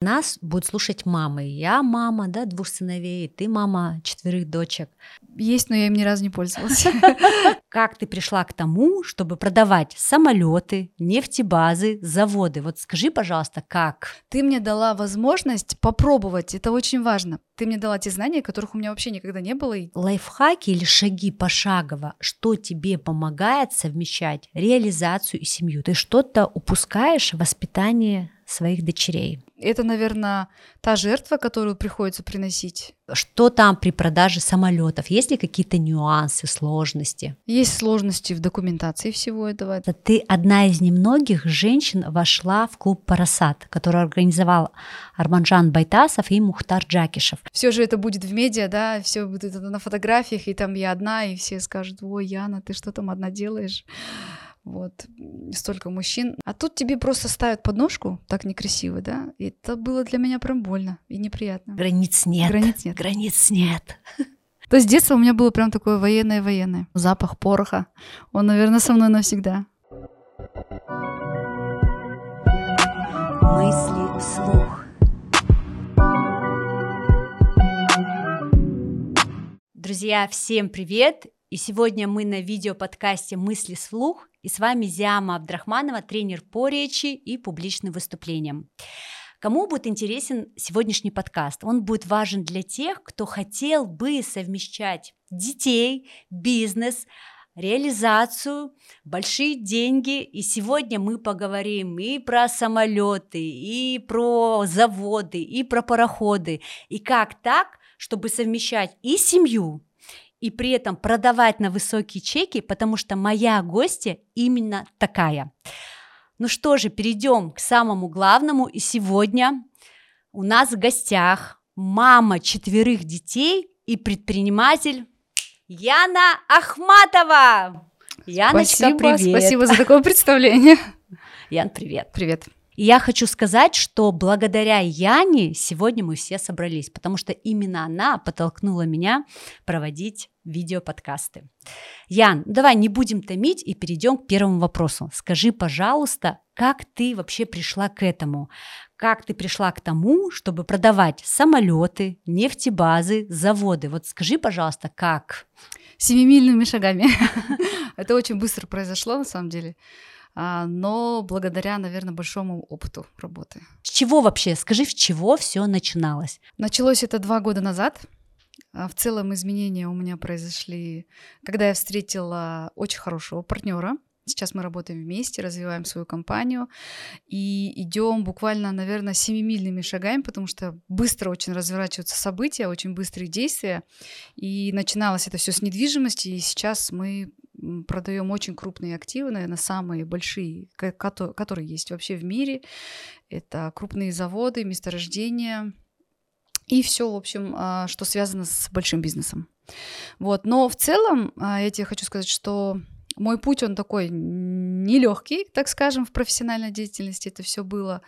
Нас будет слушать мамы. Я мама, да, двух сыновей, ты мама четверых дочек. Есть, но я им ни разу не пользовалась. Как ты пришла к тому, чтобы продавать самолеты, нефтебазы, заводы? Вот скажи, пожалуйста, как? Ты мне дала возможность попробовать, это очень важно. Ты мне дала те знания, которых у меня вообще никогда не было. Лайфхаки или шаги пошагово, что тебе помогает совмещать реализацию и семью? Ты что-то упускаешь в воспитании своих дочерей? Это, наверное, та жертва, которую приходится приносить. Что там при продаже самолетов? Есть ли какие-то нюансы, сложности? Есть сложности в документации всего этого. Ты одна из немногих женщин вошла в клуб «Парасат», который организовал Арманжан Байтасов и Мухтар Джакишев. Все же это будет в медиа, да, все будет на фотографиях, и там я одна, и все скажут, ой, Яна, ты что там одна делаешь? Вот, столько мужчин. А тут тебе просто ставят подножку, так некрасиво, да, и это было для меня прям больно и неприятно. Границ нет. Границ нет. Границ нет. То есть с детства у меня было прям такое военное-военное. Запах пороха, он, наверное, со мной навсегда. Мысли вслух. Друзья, всем привет! И сегодня мы на видеоподкасте «Мысли вслух» и с вами Зиама Абдрахманова, тренер по речи и публичным выступлениям. Кому будет интересен сегодняшний подкаст? Он будет важен для тех, кто хотел бы совмещать детей, бизнес, реализацию, большие деньги. И сегодня мы поговорим и про самолеты, и про заводы, и про пароходы. И как так, чтобы совмещать и семью, и при этом продавать на высокие чеки, потому что моя гостья именно такая. Ну что же, перейдем к самому главному. И сегодня у нас в гостях мама четверых детей и предприниматель Яна Ахматова. Яночка, спасибо, привет. Спасибо за такое представление. Ян, привет. Привет. И я хочу сказать, что благодаря Яне сегодня мы все собрались, потому что именно она подтолкнула меня проводить видеоподкасты. Ян, давай не будем томить и перейдем к первому вопросу. Скажи, пожалуйста, как ты вообще пришла к этому? Как ты пришла к тому, чтобы продавать самолеты, нефтебазы, заводы? Вот скажи, пожалуйста, как? Семимильными шагами. Это очень быстро произошло, на самом деле. А, но благодаря, наверное, большому опыту работы. С чего вообще? Скажи, с чего все начиналось? Началось это два года назад. А, в целом изменения у меня произошли, когда я встретила очень хорошего партнера. Сейчас мы работаем вместе, развиваем свою компанию и идем буквально, наверное, семимильными шагами, потому что быстро очень разворачиваются события, очень быстрые действия. И начиналось это все с недвижимости, и сейчас мы продаем очень крупные активы, наверное, самые большие, которые есть вообще в мире. Это крупные заводы, месторождения и все, в общем, а, что связано с большим бизнесом. Вот. Но в целом, а, я тебе хочу сказать, что мой путь, он такой нелегкий, так скажем, в профессиональной деятельности. Это все было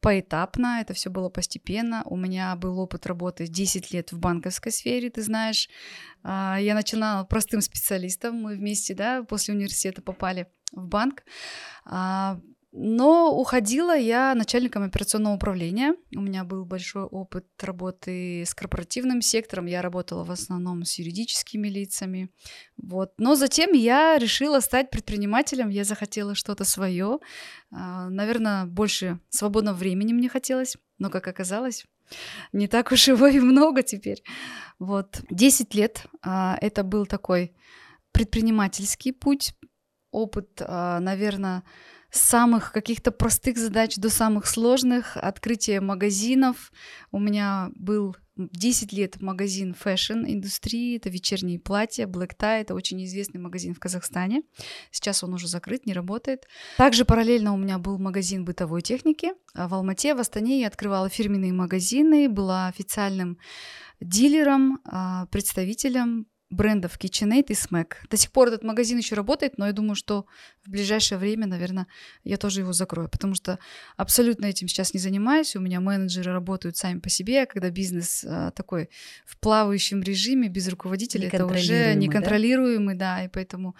поэтапно, это все было постепенно. У меня был опыт работы 10 лет в банковской сфере, ты знаешь. А, я начинала простым специалистом, мы вместе, да, после университета попали в банк. Но уходила я начальником операционного управления. У меня был большой опыт работы с корпоративным сектором. Я работала в основном с юридическими лицами. Вот. Но затем я решила стать предпринимателем. Я захотела что-то свое. А, наверное, больше свободного времени мне хотелось. Но, как оказалось, не так уж его и много теперь. Вот. 10 лет. А, это был такой предпринимательский путь. Опыт, а, наверное, с самых каких-то простых задач до самых сложных, открытие магазинов. У меня был 10 лет магазин fashion-индустрии, это вечерние платья, Black Tie, это очень известный магазин в Казахстане. Сейчас он уже закрыт, не работает. Также параллельно у меня был магазин бытовой техники. А в Алмате, в Астане я открывала фирменные магазины, была официальным дилером, а, представителем брендов KitchenAid и Smack. До сих пор этот магазин еще работает, но я думаю, что в ближайшее время, наверное, я тоже его закрою, потому что абсолютно этим сейчас не занимаюсь. У меня менеджеры работают сами по себе, а когда бизнес а, такой в плавающем режиме, без руководителя, это уже неконтролируемый, да? да, и поэтому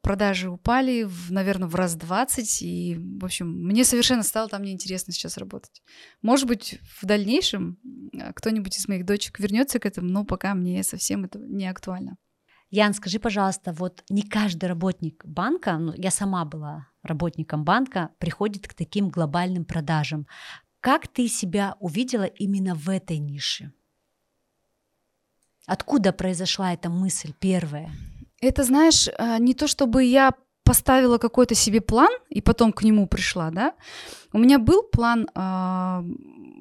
продажи упали, в, наверное, в раз 20, и, в общем, мне совершенно стало там неинтересно сейчас работать. Может быть, в дальнейшем а, кто-нибудь из моих дочек вернется к этому, но пока мне совсем это не актуально. Ян, скажи, пожалуйста, вот не каждый работник банка, ну, я сама была работником банка, приходит к таким глобальным продажам. Как ты себя увидела именно в этой нише? Откуда произошла эта мысль первая? Это, знаешь, э, не то чтобы я поставила какой-то себе план и потом к нему пришла, да. У меня был план э,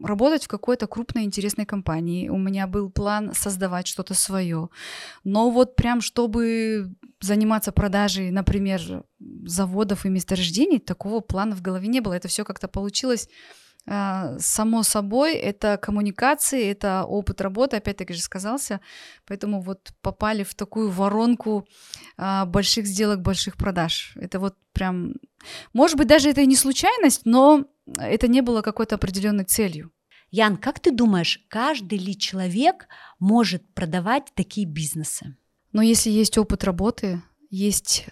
работать в какой-то крупной интересной компании, у меня был план создавать что-то свое, но вот прям чтобы заниматься продажей, например, заводов и месторождений, такого плана в голове не было. Это все как-то получилось а, само собой, это коммуникации, это опыт работы, опять-таки же сказался, поэтому вот попали в такую воронку а, больших сделок, больших продаж. Это вот прям, может быть, даже это и не случайность, но это не было какой-то определенной целью. Ян, как ты думаешь, каждый ли человек может продавать такие бизнесы? Но если есть опыт работы, есть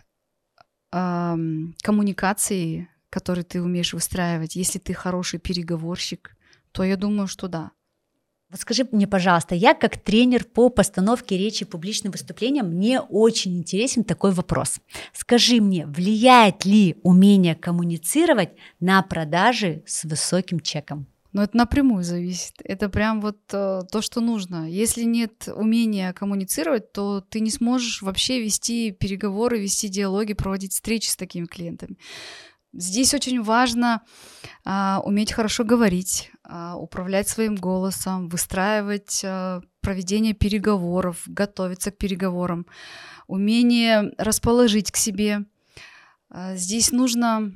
э, коммуникации, который ты умеешь выстраивать, если ты хороший переговорщик, то я думаю, что да. Вот скажи мне, пожалуйста, я как тренер по постановке речи публичным выступлениям, мне очень интересен такой вопрос. Скажи мне, влияет ли умение коммуницировать на продажи с высоким чеком? Но это напрямую зависит. Это прям вот э, то, что нужно. Если нет умения коммуницировать, то ты не сможешь вообще вести переговоры, вести диалоги, проводить встречи с такими клиентами. Здесь очень важно а, уметь хорошо говорить, а, управлять своим голосом, выстраивать а, проведение переговоров, готовиться к переговорам, умение расположить к себе. А, здесь нужно,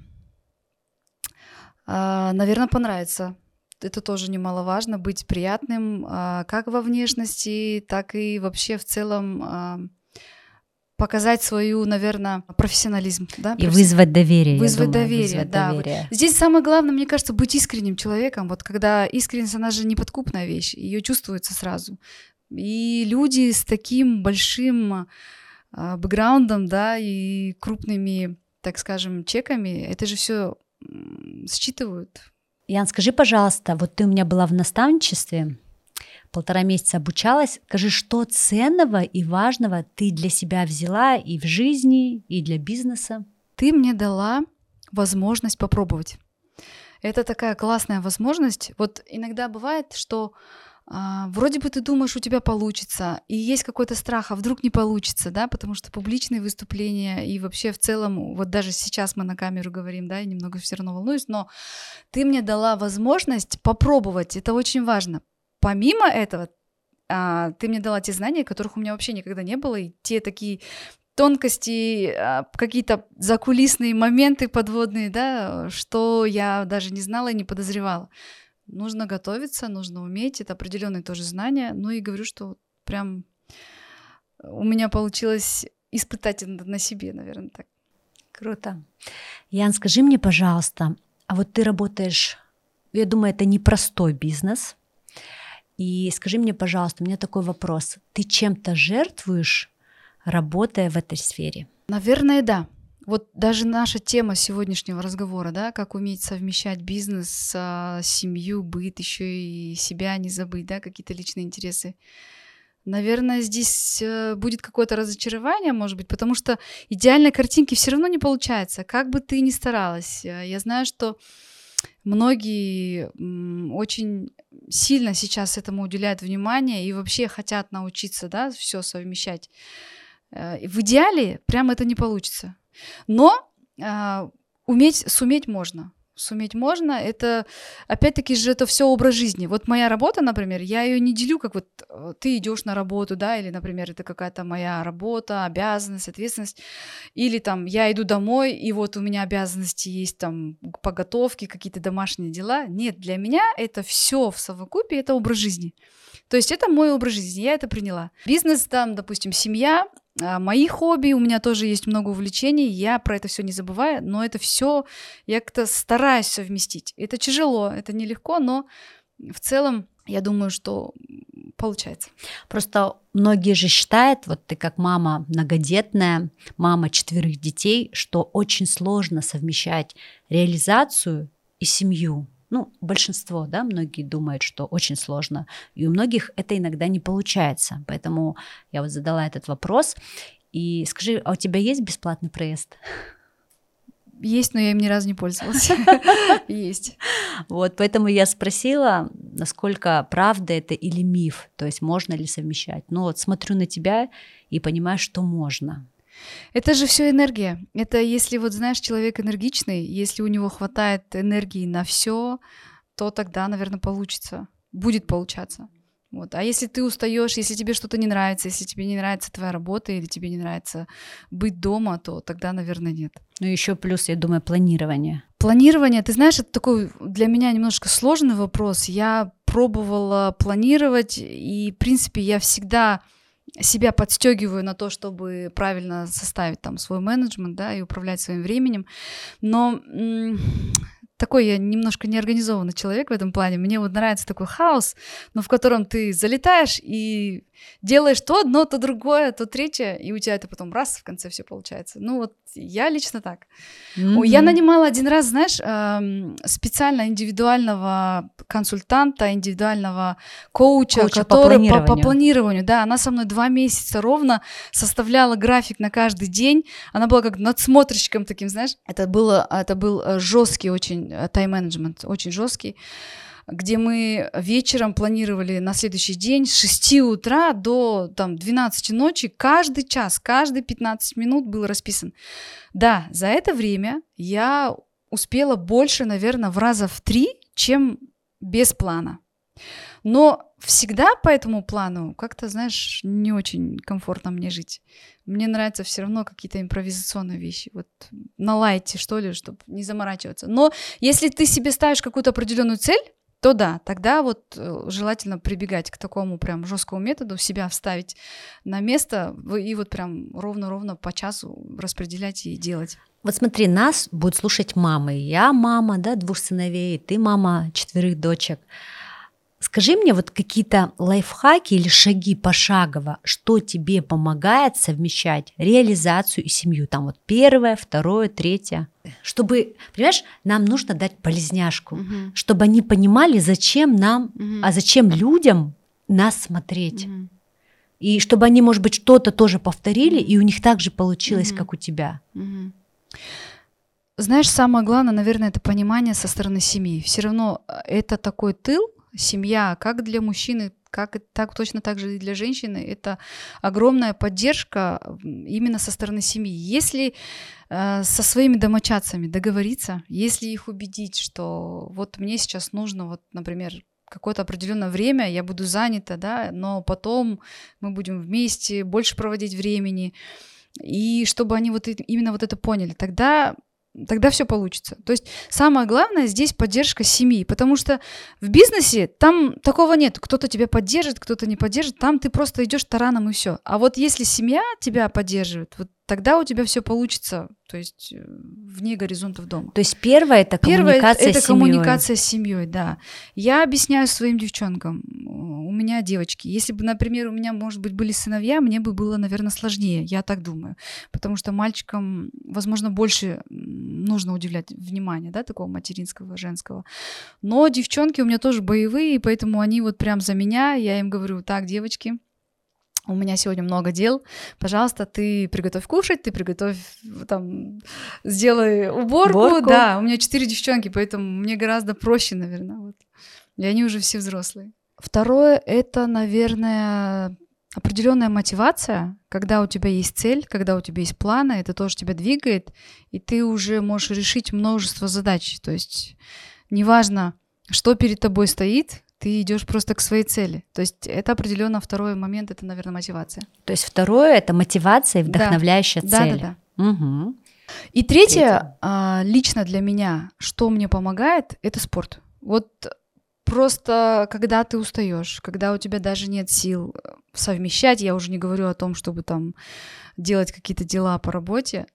а, наверное, понравиться. Это тоже немаловажно, быть приятным а, как во внешности, так и вообще в целом а, показать свою, наверное, профессионализм, да, и вызвать доверие. Вызвать думаю, доверие, вызвать да. Доверие. Здесь самое главное, мне кажется, быть искренним человеком. Вот когда искренность, она же неподкупная вещь, ее чувствуется сразу. И люди с таким большим э, бэкграундом, да, и крупными, так скажем, чеками, это же все считывают. Ян, скажи, пожалуйста, вот ты у меня была в наставничестве, полтора месяца обучалась. Скажи, что ценного и важного ты для себя взяла и в жизни, и для бизнеса? Ты мне дала возможность попробовать. Это такая классная возможность. Вот иногда бывает, что а, вроде бы ты думаешь, у тебя получится, и есть какой-то страх, а вдруг не получится, да, потому что публичные выступления и вообще в целом, вот даже сейчас мы на камеру говорим, да, я немного все равно волнуюсь, но ты мне дала возможность попробовать, это очень важно, помимо этого, а, ты мне дала те знания, которых у меня вообще никогда не было, и те такие тонкости, а, какие-то закулисные моменты подводные, да, что я даже не знала и не подозревала. Нужно готовиться, нужно уметь, это определенные тоже знания. Ну и говорю, что прям у меня получилось испытать это на себе, наверное, так. Круто. Ян, скажи мне, пожалуйста, а вот ты работаешь, я думаю, это непростой бизнес, и скажи мне, пожалуйста, у меня такой вопрос. Ты чем-то жертвуешь, работая в этой сфере? Наверное, да. Вот даже наша тема сегодняшнего разговора, да, как уметь совмещать бизнес, а, семью, быт, еще и себя не забыть, да, какие-то личные интересы. Наверное, здесь э, будет какое-то разочарование, может быть, потому что идеальной картинки все равно не получается, как бы ты ни старалась. Я знаю, что многие очень сильно сейчас этому уделяют внимание и вообще хотят научиться, да, все совмещать. Э, в идеале прям это не получится. Но э, уметь, суметь можно. Суметь можно. Это, опять-таки же, это все образ жизни. Вот моя работа, например, я ее не делю, как вот э, ты идешь на работу, да, или, например, это какая-то моя работа, обязанность, ответственность, или там я иду домой, и вот у меня обязанности есть там по готовке, какие-то домашние дела. Нет, для меня это все в совокупе, это образ жизни. То есть это мой образ жизни, я это приняла. Бизнес там, допустим, семья, мои хобби, у меня тоже есть много увлечений, я про это все не забываю, но это все я как-то стараюсь совместить. Это тяжело, это нелегко, но в целом я думаю, что получается. Просто многие же считают, вот ты как мама многодетная, мама четверых детей, что очень сложно совмещать реализацию и семью. Ну, большинство, да, многие думают, что очень сложно. И у многих это иногда не получается. Поэтому я вот задала этот вопрос. И скажи, а у тебя есть бесплатный проезд? Есть, но я им ни разу не пользовалась. Есть. Вот, поэтому я спросила, насколько правда это или миф, то есть можно ли совмещать. Ну вот смотрю на тебя и понимаю, что можно. Это же все энергия. Это если вот знаешь, человек энергичный, если у него хватает энергии на все, то тогда, наверное, получится, будет получаться. Вот. А если ты устаешь, если тебе что-то не нравится, если тебе не нравится твоя работа или тебе не нравится быть дома, то тогда, наверное, нет. Ну еще плюс, я думаю, планирование. Планирование, ты знаешь, это такой для меня немножко сложный вопрос. Я пробовала планировать, и, в принципе, я всегда себя подстегиваю на то, чтобы правильно составить там свой менеджмент, да, и управлять своим временем. Но такой я немножко неорганизованный человек в этом плане. Мне вот нравится такой хаос, но в котором ты залетаешь и делаешь то одно, то другое, то третье, и у тебя это потом раз в конце все получается. Ну вот я лично так. Mm-hmm. Я нанимала один раз, знаешь, специально индивидуального консультанта, индивидуального коуча, коуча который по планированию. По, по планированию, да, она со мной два месяца ровно составляла график на каждый день. Она была как надсмотрщиком таким, знаешь. Это было, это был э, жесткий очень э, тайм-менеджмент, очень жесткий где мы вечером планировали на следующий день с 6 утра до там, 12 ночи, каждый час, каждые 15 минут был расписан. Да, за это время я успела больше, наверное, в раза в три, чем без плана. Но всегда по этому плану как-то, знаешь, не очень комфортно мне жить. Мне нравятся все равно какие-то импровизационные вещи. Вот на лайте, что ли, чтобы не заморачиваться. Но если ты себе ставишь какую-то определенную цель, то да, тогда вот э, желательно прибегать к такому прям жесткому методу, себя вставить на место и вот прям ровно-ровно по часу распределять и делать. Вот смотри, нас будет слушать мамы. Я мама, да, двух сыновей, ты мама четверых дочек. Скажи мне вот какие-то лайфхаки или шаги пошагово, что тебе помогает совмещать реализацию и семью. Там вот первое, второе, третье. Чтобы, понимаешь, нам нужно дать полезняшку, угу. чтобы они понимали, зачем нам, угу. а зачем людям нас смотреть. Угу. И чтобы они, может быть, что-то тоже повторили, и у них так же получилось, угу. как у тебя. Угу. Знаешь, самое главное, наверное, это понимание со стороны семьи. Все равно э, это такой тыл, семья, как для мужчины, как так точно так же и для женщины, это огромная поддержка именно со стороны семьи. Если э, со своими домочадцами договориться, если их убедить, что вот мне сейчас нужно, вот, например, какое-то определенное время я буду занята, да, но потом мы будем вместе больше проводить времени, и чтобы они вот именно вот это поняли, тогда тогда все получится. То есть самое главное здесь поддержка семьи, потому что в бизнесе там такого нет. Кто-то тебя поддержит, кто-то не поддержит, там ты просто идешь тараном и все. А вот если семья тебя поддерживает, вот тогда у тебя все получится, то есть э, вне горизонтов дома. То есть первое это коммуникация первое, это с коммуникация с семьей, да. Я объясняю своим девчонкам, у меня девочки, если бы, например, у меня, может быть, были сыновья, мне бы было, наверное, сложнее, я так думаю, потому что мальчикам, возможно, больше нужно уделять внимание, да, такого материнского, женского. Но девчонки у меня тоже боевые, поэтому они вот прям за меня, я им говорю, так, девочки, у меня сегодня много дел, пожалуйста, ты приготовь кушать, ты приготовь, там, сделай уборку. уборку. Да, у меня четыре девчонки, поэтому мне гораздо проще, наверное. Вот. И они уже все взрослые. Второе, это, наверное, определенная мотивация, когда у тебя есть цель, когда у тебя есть планы, это тоже тебя двигает, и ты уже можешь решить множество задач. То есть неважно, что перед тобой стоит, ты идешь просто к своей цели. То есть это определенно второй момент, это, наверное, мотивация. То есть второе это мотивация и вдохновляющая да. цель. Да, да, да. Угу. И третье, третье, а, лично для меня, что мне помогает, это спорт. Вот просто когда ты устаешь, когда у тебя даже нет сил э, совмещать, я уже не говорю о том, чтобы там делать какие-то дела по работе,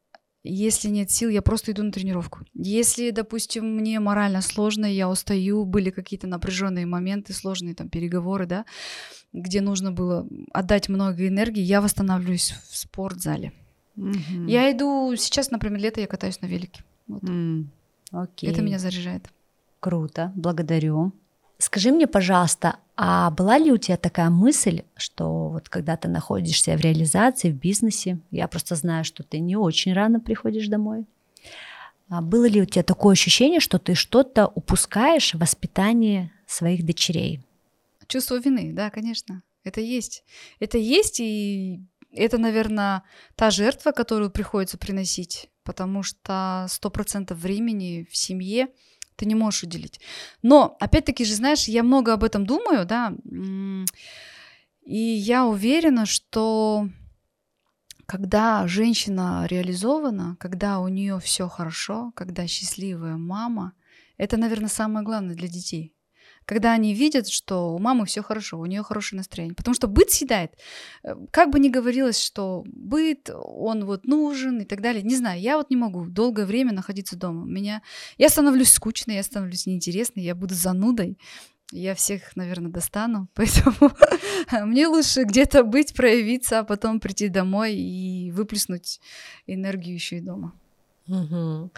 если нет сил, я просто иду на тренировку. Если, допустим, мне морально сложно, я устаю, были какие-то напряженные моменты, сложные там переговоры, да, где нужно было отдать много энергии, я восстанавливаюсь в спортзале. Mm-hmm. Я иду сейчас, например, лето я катаюсь на велике. Вот. Mm, okay. Это меня заряжает. Круто, благодарю. Скажи мне, пожалуйста, а была ли у тебя такая мысль, что вот когда ты находишься в реализации, в бизнесе, я просто знаю, что ты не очень рано приходишь домой, а было ли у тебя такое ощущение, что ты что-то упускаешь в воспитании своих дочерей? Чувство вины, да, конечно. Это есть. Это есть, и это, наверное, та жертва, которую приходится приносить, потому что сто процентов времени в семье ты не можешь уделить. Но, опять-таки же, знаешь, я много об этом думаю, да, и я уверена, что когда женщина реализована, когда у нее все хорошо, когда счастливая мама, это, наверное, самое главное для детей когда они видят, что у мамы все хорошо, у нее хорошее настроение. Потому что быт съедает. Э, как бы ни говорилось, что быт, он вот нужен и так далее. Не знаю, я вот не могу долгое время находиться дома. Меня... Я становлюсь скучной, я становлюсь неинтересной, я буду занудой. Я всех, наверное, достану, поэтому мне лучше где-то быть, проявиться, а потом прийти домой и выплеснуть энергию еще и дома. Угу.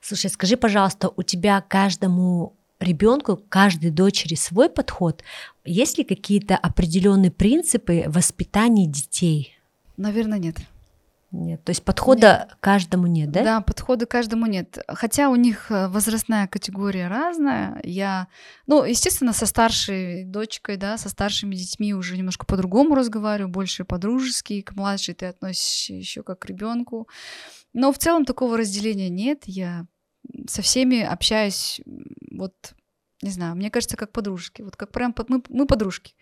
Слушай, скажи, пожалуйста, у тебя каждому ребенку, каждой дочери свой подход. Есть ли какие-то определенные принципы воспитания детей? Наверное, нет. Нет, то есть подхода нет. каждому нет, да? Да, подхода каждому нет. Хотя у них э, возрастная категория разная. Я, ну, естественно, со старшей дочкой, да, со старшими детьми уже немножко по-другому разговариваю, больше по-дружески. К младшей ты относишься еще как к ребенку. Но в целом такого разделения нет. Я со всеми общаюсь, вот, не знаю, мне кажется, как подружки. Вот как прям мы, мы подружки.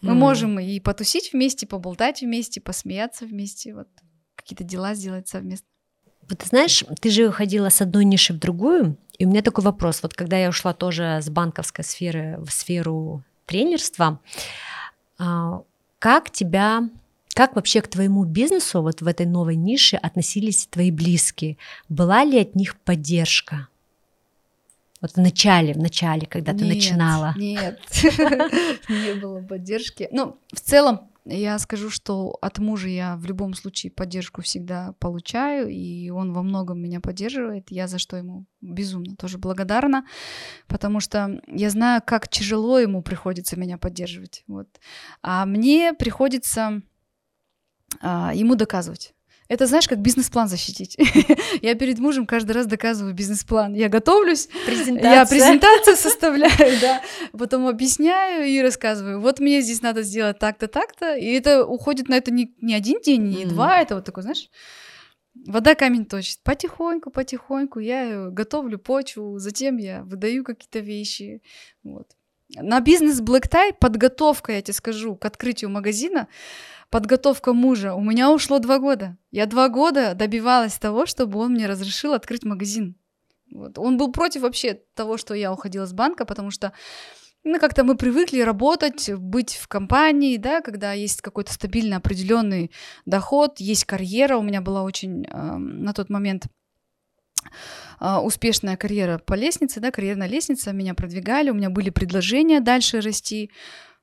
Мы mm. можем и потусить вместе, поболтать вместе, посмеяться вместе, вот какие-то дела сделать совместно. Вот ты знаешь, ты же уходила с одной ниши в другую, и у меня такой вопрос. Вот когда я ушла тоже с банковской сферы в сферу тренерства, а, как тебя как вообще к твоему бизнесу вот в этой новой нише относились твои близкие? Была ли от них поддержка? Вот в начале, в начале, когда ты нет, начинала. Нет, не было поддержки. Ну, в целом, я скажу, что от мужа я в любом случае поддержку всегда получаю, и он во многом меня поддерживает. Я за что ему безумно тоже благодарна, потому что я знаю, как тяжело ему приходится меня поддерживать. Вот. А мне приходится а, ему доказывать. Это, знаешь, как бизнес-план защитить. я перед мужем каждый раз доказываю бизнес-план. Я готовлюсь, Презентация. я презентацию составляю, да, потом объясняю и рассказываю. Вот мне здесь надо сделать так-то, так-то, и это уходит на это не, не один день, не mm. два, это вот такой, знаешь, вода камень точит. Потихоньку, потихоньку я готовлю почву, затем я выдаю какие-то вещи, вот. На бизнес Black Tie подготовка, я тебе скажу, к открытию магазина подготовка мужа. У меня ушло два года. Я два года добивалась того, чтобы он мне разрешил открыть магазин. Вот. Он был против вообще того, что я уходила с банка, потому что ну, как-то мы привыкли работать, быть в компании, да, когда есть какой-то стабильный определенный доход, есть карьера. У меня была очень э, на тот момент успешная карьера по лестнице, да, карьерная лестница, меня продвигали, у меня были предложения дальше расти.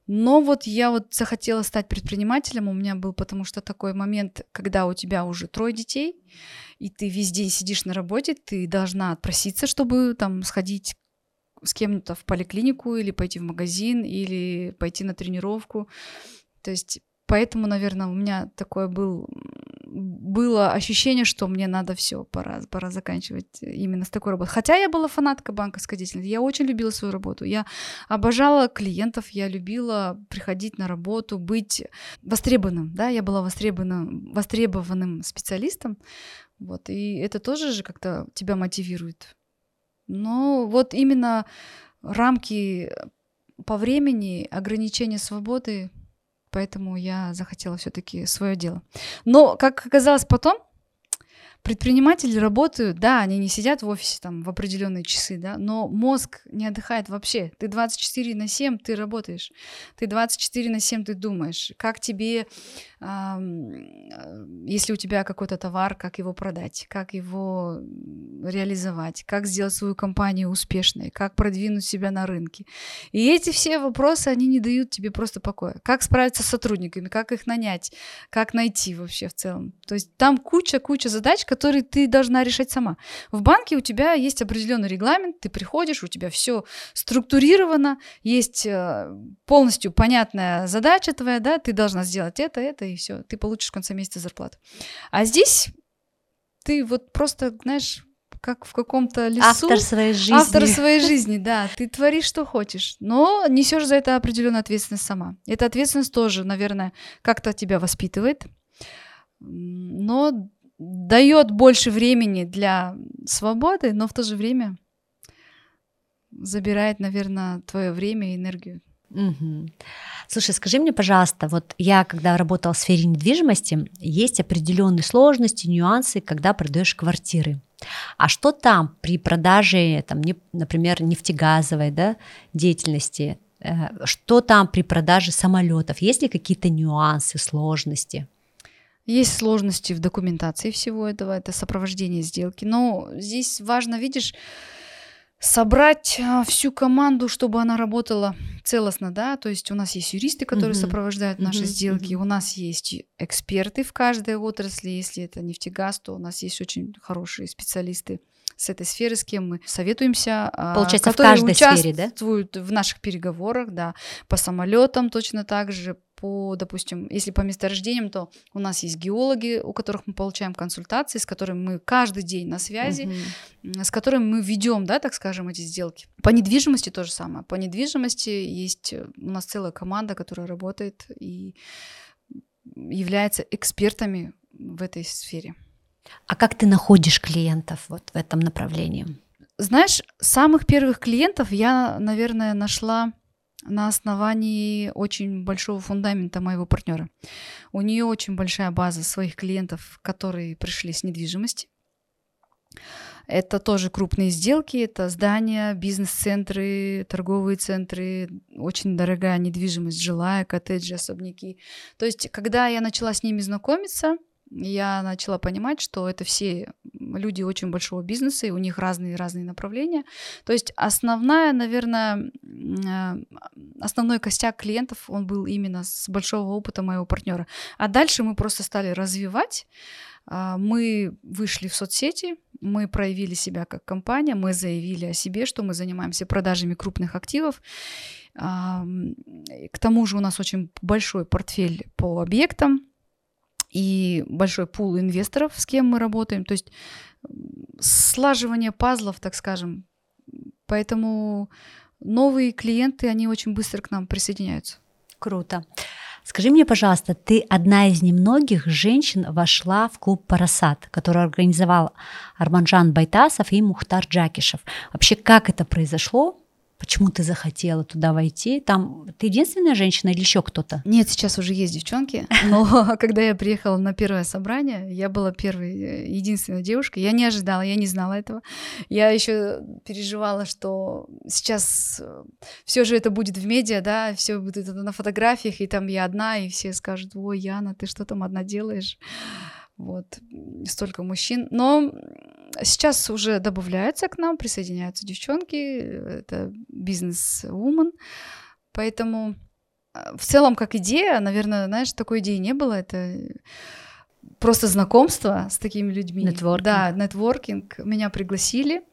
Но вот я вот захотела стать предпринимателем, у меня был потому что такой момент, когда у тебя уже трое детей, и ты весь день сидишь на работе, ты должна отпроситься, чтобы там сходить с кем-то в поликлинику или пойти в магазин или пойти на тренировку. То есть поэтому, наверное, у меня такой был было ощущение, что мне надо все, пора, пора заканчивать именно с такой работой. Хотя я была фанаткой банковской деятельности, я очень любила свою работу, я обожала клиентов, я любила приходить на работу, быть востребованным, да, я была востребованным, востребованным специалистом, вот, и это тоже же как-то тебя мотивирует. Но вот именно рамки по времени, ограничения свободы поэтому я захотела все-таки свое дело. Но, как оказалось потом, предприниматели работают, да, они не сидят в офисе там в определенные часы, да, но мозг не отдыхает вообще. Ты 24 на 7 ты работаешь, ты 24 на 7 ты думаешь, как тебе, э, если у тебя какой-то товар, как его продать, как его реализовать, как сделать свою компанию успешной, как продвинуть себя на рынке. И эти все вопросы, они не дают тебе просто покоя. Как справиться с сотрудниками, как их нанять, как найти вообще в целом. То есть там куча-куча задач, которые ты должна решать сама. В банке у тебя есть определенный регламент, ты приходишь, у тебя все структурировано, есть э, полностью понятная задача твоя, да, ты должна сделать это, это и все, ты получишь в конце месяца зарплату. А здесь ты вот просто, знаешь, как в каком-то лесу. Автор своей жизни. Автор своей жизни, да. Ты творишь, что хочешь, но несешь за это определенную ответственность сама. Эта ответственность тоже, наверное, как-то тебя воспитывает, но дает больше времени для свободы, но в то же время забирает, наверное, твое время и энергию. Угу. Слушай, скажи мне, пожалуйста, вот я, когда работала в сфере недвижимости, есть определенные сложности, нюансы, когда продаешь квартиры. А что там при продаже, там, не, например, нефтегазовой да, деятельности? Э, что там при продаже самолетов? Есть ли какие-то нюансы, сложности? Есть сложности в документации всего этого, это сопровождение сделки. Но здесь важно, видишь, собрать а, всю команду, чтобы она работала целостно, да, то есть у нас есть юристы, которые uh-huh. сопровождают наши uh-huh. сделки, у нас есть эксперты в каждой отрасли, если это нефтегаз, то у нас есть очень хорошие специалисты с этой сферы, с кем мы советуемся, а, Получается, которые в каждой участвуют сфере, да? в наших переговорах, да, по самолетам точно так же, по, допустим, если по месторождениям, то у нас есть геологи, у которых мы получаем консультации, с которыми мы каждый день на связи, uh-huh. с которыми мы ведем, да, так скажем, эти сделки. По недвижимости то же самое. По недвижимости есть э, у нас целая команда, которая работает и является экспертами в этой сфере. А как ты находишь клиентов вот в этом направлении? Знаешь, самых первых клиентов я, наверное, нашла на основании очень большого фундамента моего партнера. У нее очень большая база своих клиентов, которые пришли с недвижимости. Это тоже крупные сделки, это здания, бизнес-центры, торговые центры, очень дорогая недвижимость, жилая, коттеджи, особняки. То есть, когда я начала с ними знакомиться, я начала понимать, что это все люди очень большого бизнеса, и у них разные-разные направления. То есть основная, наверное, э, основной костяк клиентов, он был именно с большого опыта моего партнера. А дальше мы просто стали развивать, а, мы вышли в соцсети, мы проявили себя как компания, мы заявили о себе, что мы занимаемся продажами крупных активов. К тому же у нас очень большой портфель по объектам, и большой пул инвесторов, с кем мы работаем. То есть слаживание пазлов, так скажем. Поэтому новые клиенты, они очень быстро к нам присоединяются. Круто. Скажи мне, пожалуйста, ты одна из немногих женщин вошла в клуб «Парасат», который организовал Арманжан Байтасов и Мухтар Джакишев. Вообще, как это произошло? Почему ты захотела туда войти? Там ты единственная женщина или еще кто-то? Нет, сейчас уже есть девчонки. Но когда я приехала на первое собрание, я была первой, э, единственной девушкой. Я не ожидала, я не знала этого. Я еще переживала, что сейчас э, все же это будет в медиа, да, все будет на фотографиях, и там я одна, и все скажут: Ой, Яна, ты что там одна делаешь? Вот, столько мужчин. Но сейчас уже добавляются к нам, присоединяются девчонки, это бизнес-вумен. Поэтому э, в целом, как идея, наверное, знаешь, такой идеи не было. Это просто знакомство с такими людьми. Нетворкинг. Да, нетворкинг. Меня пригласили.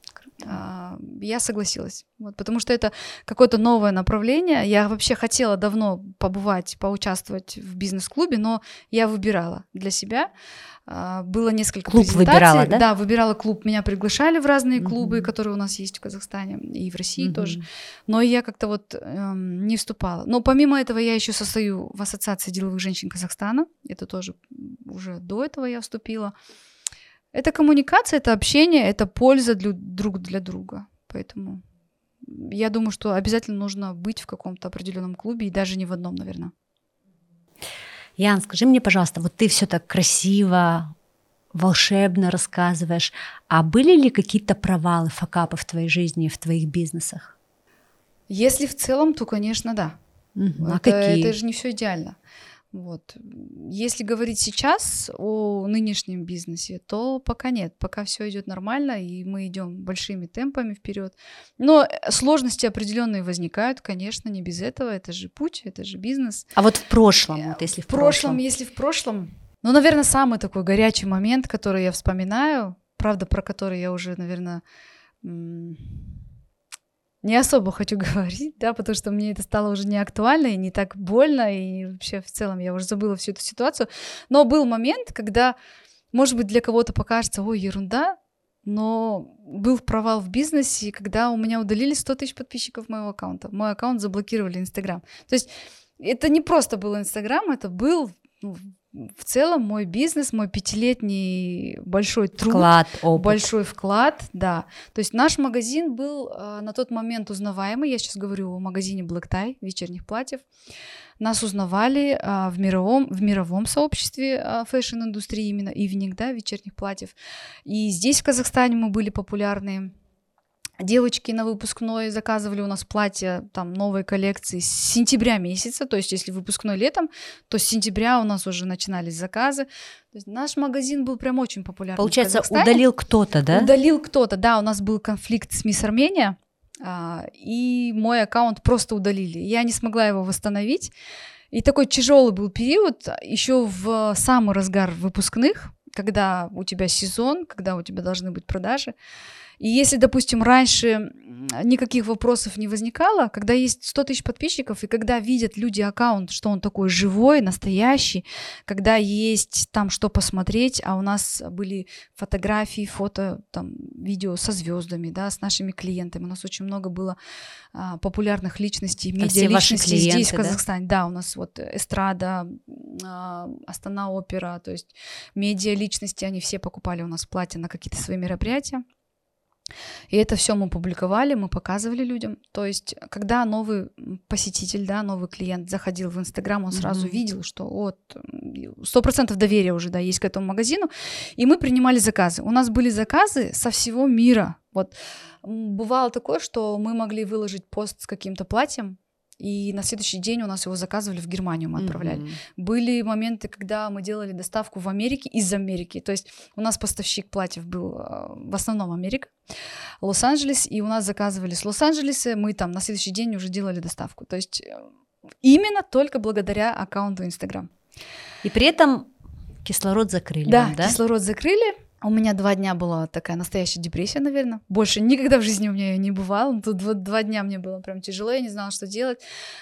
А, я согласилась. Вот, потому что это какое-то новое направление. Я вообще хотела давно побывать, поучаствовать в бизнес-клубе, но я выбирала для себя. А, было несколько клуб презентаций. выбирала, да? Да, выбирала клуб. Меня приглашали в разные клубы, mm-hmm. которые у нас есть в Казахстане и в России mm-hmm. тоже. Но я как-то вот эм, не вступала. Но помимо этого я еще состою в Ассоциации деловых женщин Казахстана. Это тоже уже до этого я вступила. Это коммуникация, это общение, это польза для, друг для друга. Поэтому я думаю, что обязательно нужно быть в каком-то определенном клубе, и даже не в одном, наверное. Ян, скажи мне, пожалуйста, вот ты все так красиво, волшебно рассказываешь, а были ли какие-то провалы, факапы в твоей жизни, в твоих бизнесах? Если в целом, то, конечно, да. Угу. А какие? Это же не все идеально. Вот. Если говорить сейчас о нынешнем бизнесе, то пока нет, пока все идет нормально, и мы идем большими темпами вперед. Но э, сложности определенные возникают, конечно, не без этого. Это же путь, это же бизнес. А вот в прошлом, вот если в, в прошлом, прошлом, если в прошлом, ну, наверное, самый такой горячий момент, который я вспоминаю, правда, про который я уже, наверное, не особо хочу говорить, да, потому что мне это стало уже не актуально и не так больно, и вообще в целом я уже забыла всю эту ситуацию. Но был момент, когда, может быть, для кого-то покажется, ой, ерунда, но был провал в бизнесе, когда у меня удалили 100 тысяч подписчиков моего аккаунта. Мой аккаунт заблокировали Инстаграм. То есть это не просто был Инстаграм, это был ну, в целом мой бизнес, мой пятилетний большой труд, вклад, опыт. большой вклад, да. То есть наш магазин был э, на тот момент узнаваемый. Я сейчас говорю о магазине Black Tie вечерних платьев. Нас узнавали э, в мировом в мировом сообществе э, fashion-индустрии именно evening, да, вечерних платьев. И здесь в Казахстане мы были популярны Девочки на выпускной заказывали у нас платья там новой коллекции с сентября месяца, то есть если выпускной летом, то с сентября у нас уже начинались заказы. То есть наш магазин был прям очень популярный. Получается, удалил кто-то, да? Удалил кто-то, да. У нас был конфликт с Мисс Армения, а, и мой аккаунт просто удалили. Я не смогла его восстановить. И такой тяжелый был период, еще в самый разгар выпускных, когда у тебя сезон, когда у тебя должны быть продажи. И если, допустим, раньше никаких вопросов не возникало, когда есть 100 тысяч подписчиков, и когда видят люди аккаунт, что он такой живой, настоящий, когда есть там что посмотреть, а у нас были фотографии, фото, там, видео со звездами, да, с нашими клиентами. У нас очень много было а, популярных личностей, медиа-личностей здесь, в Казахстане. Да? да, у нас вот эстрада, а, Астана опера, то есть медиа-личности, они все покупали у нас платья на какие-то свои мероприятия. И это все мы публиковали, мы показывали людям. То есть, когда новый посетитель, да, новый клиент заходил в Инстаграм, он сразу mm-hmm. видел, что вот сто процентов доверия уже, да, есть к этому магазину. И мы принимали заказы. У нас были заказы со всего мира. Вот бывало такое, что мы могли выложить пост с каким-то платьем, и на следующий день у нас его заказывали в Германию, мы отправляли. Mm-hmm. Были моменты, когда мы делали доставку в Америке из Америки. То есть у нас поставщик платьев был э, в основном Америка, Лос-Анджелес, и у нас заказывали с Лос-Анджелеса, мы там на следующий день уже делали доставку. То есть э, именно только благодаря аккаунту Инстаграм. И при этом кислород закрыли. Да, вам, да? кислород закрыли. У меня два дня была такая настоящая депрессия, наверное. Больше никогда в жизни у меня ее не бывало. Тут два, два дня мне было прям тяжело, я не знала, что делать.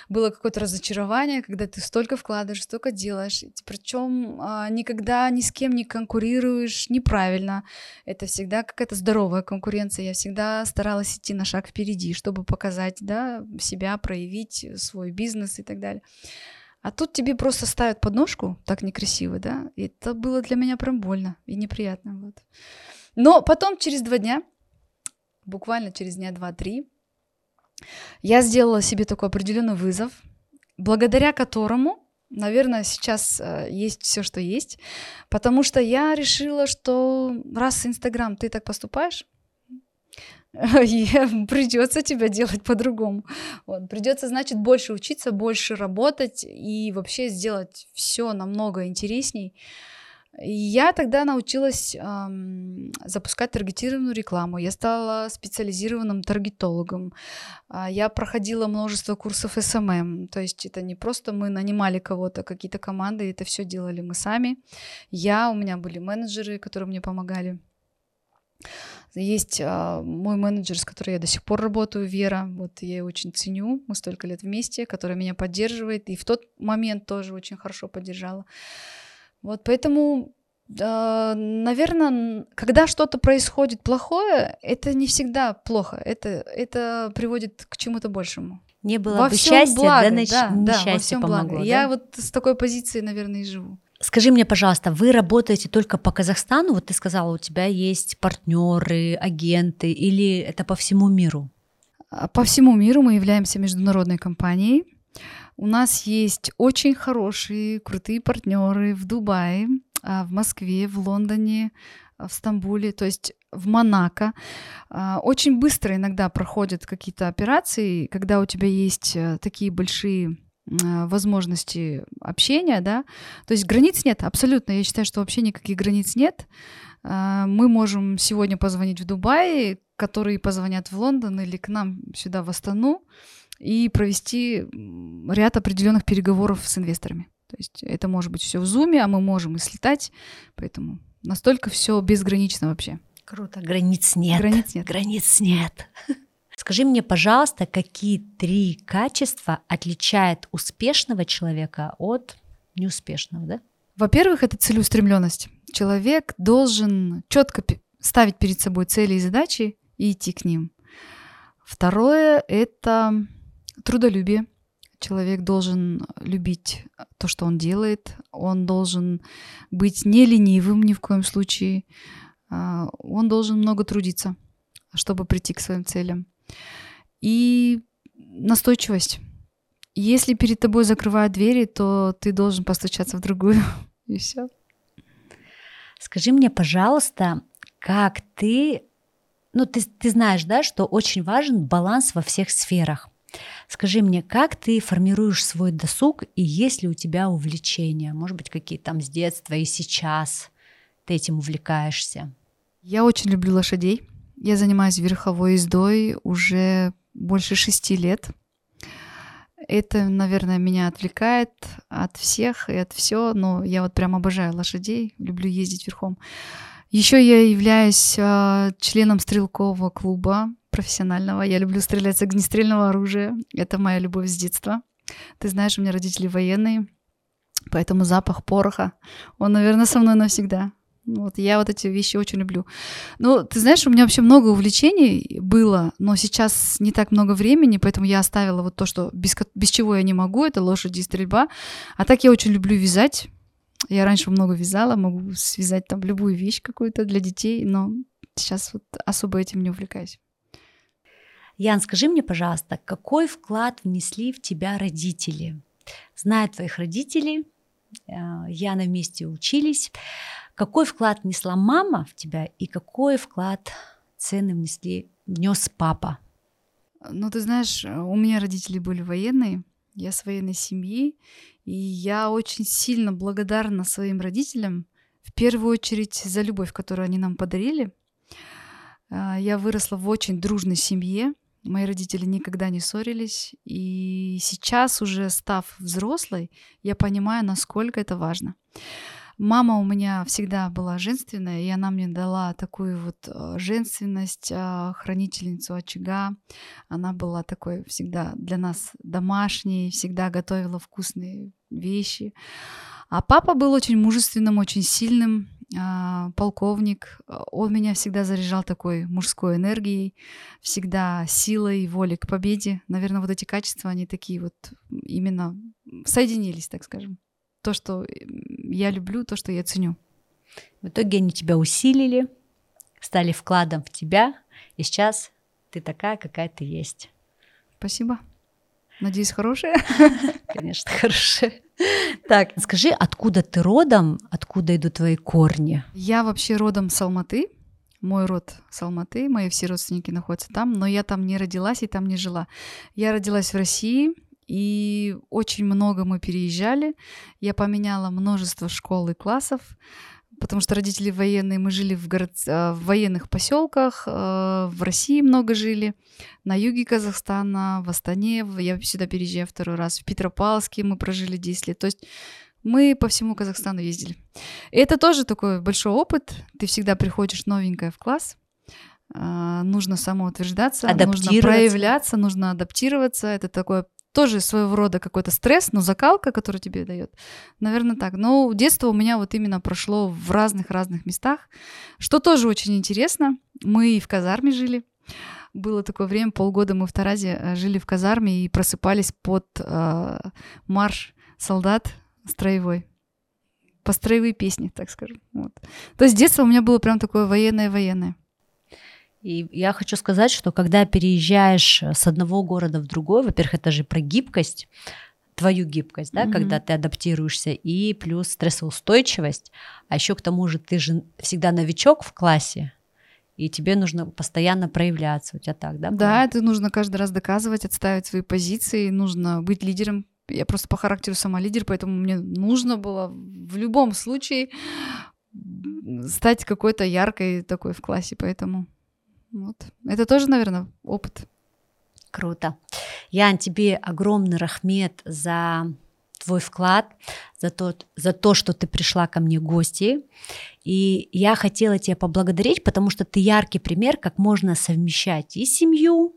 Было какое-то разочарование, когда ты столько вкладываешь, столько делаешь. Причем а, никогда ни с кем не конкурируешь неправильно. Это всегда какая-то здоровая конкуренция. Я всегда старалась идти на шаг впереди, чтобы показать да, себя, проявить свой бизнес и так далее. А тут тебе просто ставят подножку, так некрасиво, да? И это было для меня прям больно и неприятно. Вот. Но потом, через два дня, буквально через дня два-три, я сделала себе такой определенный вызов, благодаря которому, наверное, сейчас э, есть все, что есть, потому что я решила, что раз Инстаграм ты так поступаешь, придется тебя делать по-другому. Вот. Придется, значит, больше учиться, больше работать и вообще сделать все намного интересней. И я тогда научилась эм, запускать таргетированную рекламу. Я стала специализированным таргетологом. Э, я проходила множество курсов SMM. То есть это не просто мы нанимали кого-то, какие-то команды, это все делали мы сами. Я, у меня были менеджеры, которые мне помогали. Есть а, мой менеджер, с которой я до сих пор работаю, Вера. Вот я ее очень ценю. Мы столько лет вместе, которая меня поддерживает. И в тот момент тоже очень хорошо поддержала. Вот поэтому Uh, наверное, когда что-то происходит плохое, это не всегда плохо. Это, это приводит к чему-то большему. Не было во бы счастья, благо, да, нач... да, да, во всем помогло. Благо. Да? Я вот с такой позиции, наверное, и живу. Скажи мне, пожалуйста, вы работаете только по Казахстану? Вот ты сказала, у тебя есть партнеры, агенты, или это по всему миру? А, по всему миру мы являемся международной компанией. У нас есть очень хорошие, крутые партнеры в Дубае, а, в Москве, в Лондоне, а, в Стамбуле, то есть в Монако. Очень быстро иногда проходят какие-то операции, когда у тебя есть э, такие большие возможности общения, да, то есть границ нет, абсолютно, я считаю, что вообще никаких границ нет. А, мы можем сегодня позвонить в Дубай, которые позвонят в Лондон или к нам сюда в Астану и провести ряд определенных переговоров с инвесторами. То есть это может быть все в зуме, а мы можем и слетать, поэтому настолько все безгранично вообще. Круто, границ нет. Границ нет. Границ нет. Скажи мне, пожалуйста, какие три качества отличают успешного человека от неуспешного, да? Во-первых, это целеустремленность. Человек должен четко ставить перед собой цели и задачи и идти к ним. Второе — это трудолюбие. Человек должен любить то, что он делает. Он должен быть не ленивым ни в коем случае. А, он должен много трудиться, чтобы прийти к своим целям. И настойчивость. Если перед тобой закрывают двери, то ты должен постучаться в другую. И все. Скажи мне, пожалуйста, как ты, ну ты, ты знаешь, да, что очень важен баланс во всех сферах. Скажи мне, как ты формируешь свой досуг и есть ли у тебя увлечения? Может быть, какие там с детства и сейчас ты этим увлекаешься? Я очень люблю лошадей. Я занимаюсь верховой ездой уже больше шести лет. Это, наверное, меня отвлекает от всех и от всего, но я вот прям обожаю лошадей, люблю ездить верхом. Еще я являюсь э, членом стрелкового клуба профессионального. Я люблю стрелять с огнестрельного оружия. Это моя любовь с детства. Ты знаешь, у меня родители военные, поэтому запах пороха, он, наверное, со мной навсегда. Вот я вот эти вещи очень люблю. Ну, ты знаешь, у меня вообще много увлечений было, но сейчас не так много времени, поэтому я оставила вот то, что без, без чего я не могу, это лошади и стрельба. А так я очень люблю вязать. Я раньше много вязала, могу связать там любую вещь какую-то для детей, но сейчас вот особо этим не увлекаюсь. Ян, скажи мне, пожалуйста, какой вклад внесли в тебя родители? Зная твоих родителей, Яна вместе учились. Какой вклад внесла мама в тебя и какой вклад цены внесли, внес папа? Ну, ты знаешь, у меня родители были военные, я с военной семьи, и я очень сильно благодарна своим родителям, в первую очередь за любовь, которую они нам подарили. А, я выросла в очень дружной семье, мои родители никогда не ссорились, и сейчас уже став взрослой, я понимаю, насколько это важно. Мама у меня всегда была женственная, и она мне дала такую вот э, женственность, а, хранительницу очага. Она была такой всегда для нас домашней, всегда готовила вкусные вещи. А папа был очень мужественным, очень сильным, полковник. Он меня всегда заряжал такой мужской энергией, всегда силой, волей к победе. Наверное, вот эти качества, они такие вот именно соединились, так скажем то, что я люблю, то, что я ценю. В итоге они тебя усилили, стали вкладом в тебя, и сейчас ты такая, какая ты есть. Спасибо. Надеюсь, хорошая? Конечно, хорошая. Так, скажи, откуда ты родом, откуда идут твои корни? Я вообще родом с Алматы. Мой род с Алматы, мои все родственники находятся там, но я там не родилась и там не жила. Я родилась в России, и очень много мы переезжали. Я поменяла множество школ и классов, потому что родители военные, мы жили в, город, э, в военных поселках, э, в России много жили, на юге Казахстана, в Астане, я сюда переезжаю второй раз, в Петропавловске мы прожили 10 лет. То есть мы по всему Казахстану ездили. И это тоже такой большой опыт. Ты всегда приходишь новенькая в класс, а, нужно самоутверждаться, нужно проявляться, нужно адаптироваться. Это такое тоже своего рода какой-то стресс, но закалка, которую тебе дает. Наверное, так. Но детство у меня вот именно прошло в разных-разных местах, что тоже очень интересно. Мы в казарме жили. Было такое время, полгода мы в Таразе э, жили в казарме и просыпались под э, марш солдат строевой. По строевой песне, так скажем. Вот. То есть детство у меня было прям такое военное-военное. И я хочу сказать, что когда переезжаешь с одного города в другой, во-первых, это же про гибкость, твою гибкость, да, mm-hmm. когда ты адаптируешься, и плюс стрессоустойчивость, а еще к тому же ты же всегда новичок в классе, и тебе нужно постоянно проявляться, у тебя так, да? Да, это нужно каждый раз доказывать, отставить свои позиции, нужно быть лидером. Я просто по характеру сама лидер, поэтому мне нужно было в любом случае стать какой-то яркой такой в классе, поэтому вот. Это тоже, наверное, опыт. Круто. Ян, тебе огромный рахмет за твой вклад, за то, за то, что ты пришла ко мне гости. И я хотела тебя поблагодарить, потому что ты яркий пример, как можно совмещать и семью,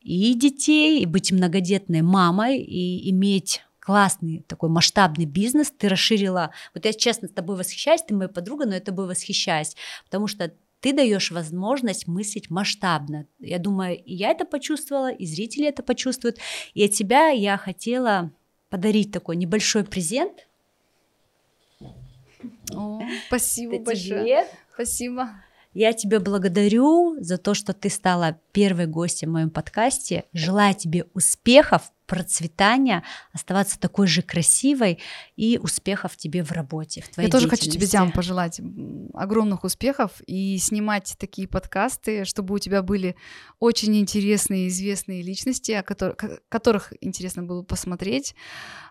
и детей, и быть многодетной мамой, и иметь классный такой масштабный бизнес, ты расширила, вот я честно с тобой восхищаюсь, ты моя подруга, но я тобой восхищаюсь, потому что ты даешь возможность мыслить масштабно. Я думаю, и я это почувствовала, и зрители это почувствуют. И от тебя я хотела подарить такой небольшой презент. О, спасибо это большое. Тебе. Спасибо. Я тебя благодарю за то, что ты стала первой гостем в моем подкасте. Желаю тебе успехов, процветания, оставаться такой же красивой и успехов тебе в работе, в твоей Я тоже хочу тебе, Зям, пожелать огромных успехов и снимать такие подкасты, чтобы у тебя были очень интересные, известные личности, о которых, которых интересно было посмотреть.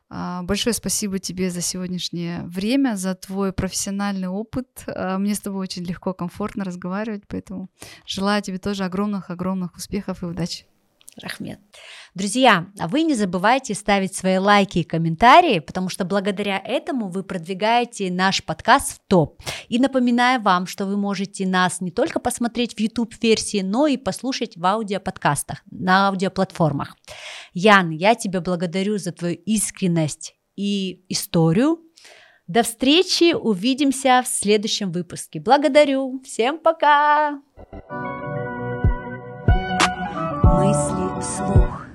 А, большое спасибо тебе за сегодняшнее время, за твой профессиональный опыт. А, мне с тобой очень легко, комфортно разговаривать, поэтому желаю тебе тоже огромных-огромных успехов и удачи. Рахмет. Друзья, а вы не забывайте ставить свои лайки и комментарии, потому что благодаря этому вы продвигаете наш подкаст в топ. И напоминаю вам, что вы можете нас не только посмотреть в YouTube-версии, но и послушать в аудиоподкастах, на аудиоплатформах. Ян, я тебя благодарю за твою искренность и историю. До встречи, увидимся в следующем выпуске. Благодарю. Всем пока! мысли вслух.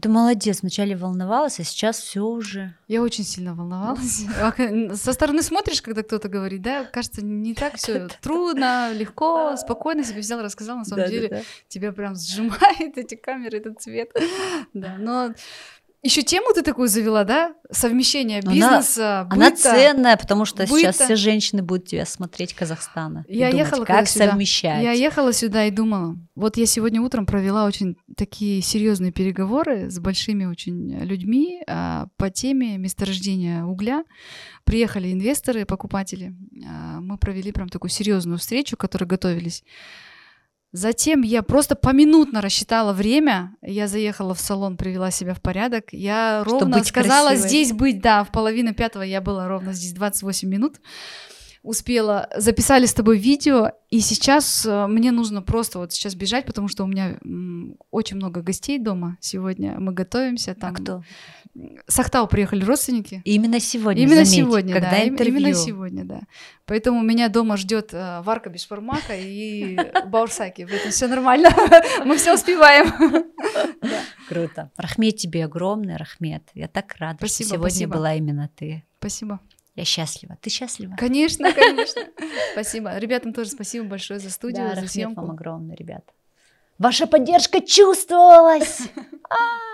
Ты молодец, вначале волновалась, а сейчас все уже. Я очень сильно волновалась. Со стороны смотришь, когда кто-то говорит, да, кажется, не так все трудно, легко, спокойно себе взял, рассказал. На самом деле тебя прям сжимает эти камеры, этот цвет. Да, но еще тему ты такую завела, да? Совмещение бизнеса, она, быта. Она ценная, потому что быта. сейчас все женщины будут тебя смотреть Казахстана. Я думать, ехала как сюда. совмещать. Я ехала сюда и думала, вот я сегодня утром провела очень такие серьезные переговоры с большими очень людьми а, по теме месторождения угля. Приехали инвесторы, покупатели. А, мы провели прям такую серьезную встречу, к которой готовились. Затем я просто поминутно рассчитала время. Я заехала в салон, привела себя в порядок. Я ровно сказала красивой. здесь быть, да, в половину пятого я была ровно здесь 28 минут успела, записали с тобой видео, и сейчас э, мне нужно просто вот сейчас бежать, потому что у меня очень много гостей дома сегодня. Мы готовимся там. А кто? С Ахтау приехали родственники. Именно сегодня. Именно заметь, сегодня, когда да. Интервью. Именно сегодня, да. Поэтому меня дома ждет э, варка без формака и баурсаки. Поэтому все нормально. Мы все успеваем. Круто. Рахмет тебе огромный, Рахмет. Я так рада, что сегодня была именно ты. Спасибо. Я счастлива. Ты счастлива? Конечно, конечно. Спасибо. Ребятам тоже спасибо большое за студию, да, за съемку. вам огромное, ребят. Ваша поддержка чувствовалась.